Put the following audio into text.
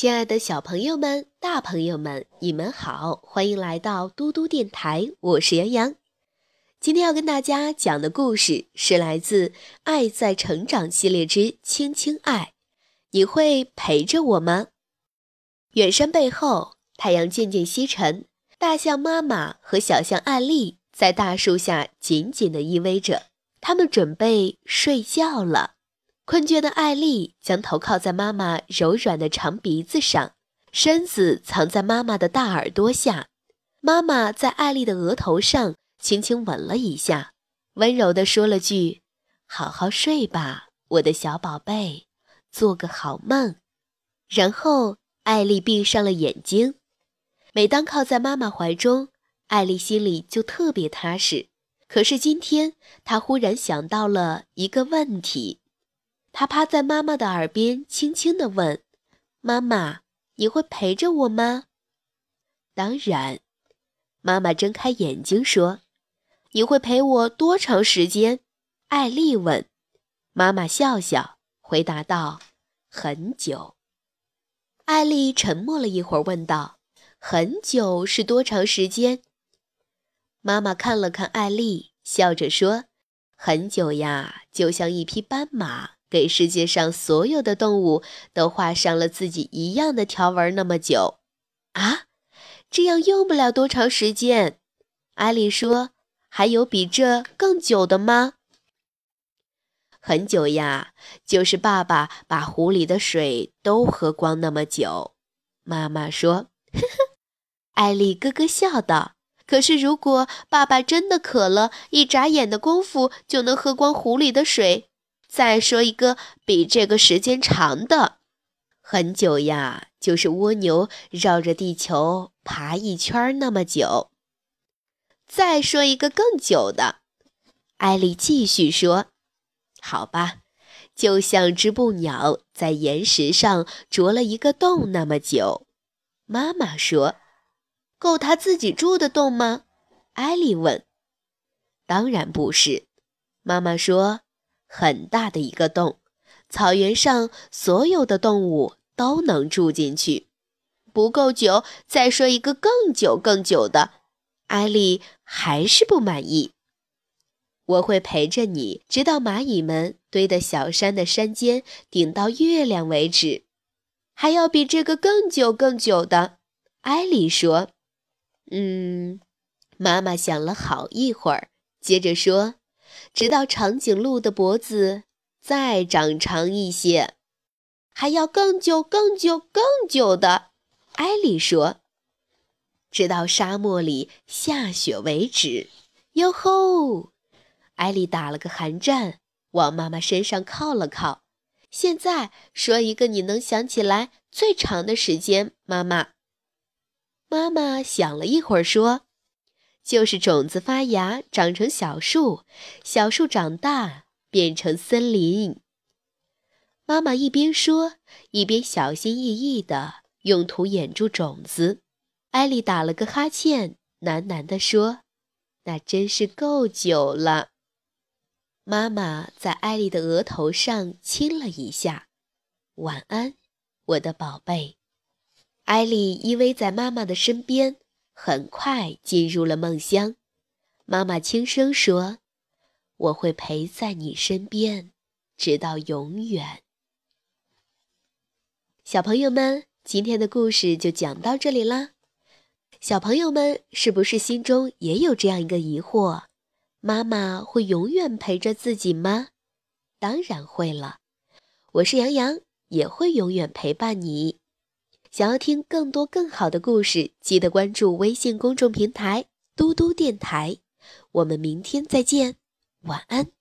亲爱的小朋友们、大朋友们，你们好，欢迎来到嘟嘟电台，我是杨洋。今天要跟大家讲的故事是来自《爱在成长》系列之《轻轻爱》，你会陪着我吗？远山背后，太阳渐渐西沉，大象妈妈和小象艾丽在大树下紧紧地依偎着，他们准备睡觉了。困倦的艾丽将头靠在妈妈柔软的长鼻子上，身子藏在妈妈的大耳朵下。妈妈在艾丽的额头上轻轻吻了一下，温柔地说了句：“好好睡吧，我的小宝贝，做个好梦。”然后艾丽闭上了眼睛。每当靠在妈妈怀中，艾丽心里就特别踏实。可是今天，她忽然想到了一个问题。他趴在妈妈的耳边，轻轻地问：“妈妈，你会陪着我吗？”“当然。”妈妈睁开眼睛说。“你会陪我多长时间？”艾丽问。妈妈笑笑回答道：“很久。”艾丽沉默了一会儿，问道：“很久是多长时间？”妈妈看了看艾丽，笑着说：“很久呀，就像一匹斑马。”给世界上所有的动物都画上了自己一样的条纹那么久，啊，这样用不了多长时间。艾丽说：“还有比这更久的吗？”很久呀，就是爸爸把壶里的水都喝光那么久。妈妈说：“呵呵。”艾丽咯咯笑道：“可是如果爸爸真的渴了，一眨眼的功夫就能喝光壶里的水。”再说一个比这个时间长的，很久呀，就是蜗牛绕着地球爬一圈那么久。再说一个更久的，艾丽继续说：“好吧，就像织布鸟在岩石上啄了一个洞那么久。”妈妈说：“够他自己住的洞吗？”艾丽问。“当然不是。”妈妈说。很大的一个洞，草原上所有的动物都能住进去。不够久，再说一个更久、更久的。艾丽还是不满意。我会陪着你，直到蚂蚁们堆的小山的山尖顶到月亮为止。还要比这个更久、更久的。艾丽说：“嗯。”妈妈想了好一会儿，接着说。直到长颈鹿的脖子再长长一些，还要更久、更久、更久的。艾丽说：“直到沙漠里下雪为止。”哟吼！艾丽打了个寒战，往妈妈身上靠了靠。现在说一个你能想起来最长的时间，妈妈。妈妈想了一会儿，说。就是种子发芽，长成小树，小树长大变成森林。妈妈一边说，一边小心翼翼地用土掩住种子。艾丽打了个哈欠，喃喃地说：“那真是够久了。”妈妈在艾丽的额头上亲了一下。“晚安，我的宝贝。”艾丽依偎在妈妈的身边。很快进入了梦乡，妈妈轻声说：“我会陪在你身边，直到永远。”小朋友们，今天的故事就讲到这里啦。小朋友们是不是心中也有这样一个疑惑：妈妈会永远陪着自己吗？当然会了，我是杨洋，也会永远陪伴你。想要听更多更好的故事，记得关注微信公众平台“嘟嘟电台”。我们明天再见，晚安。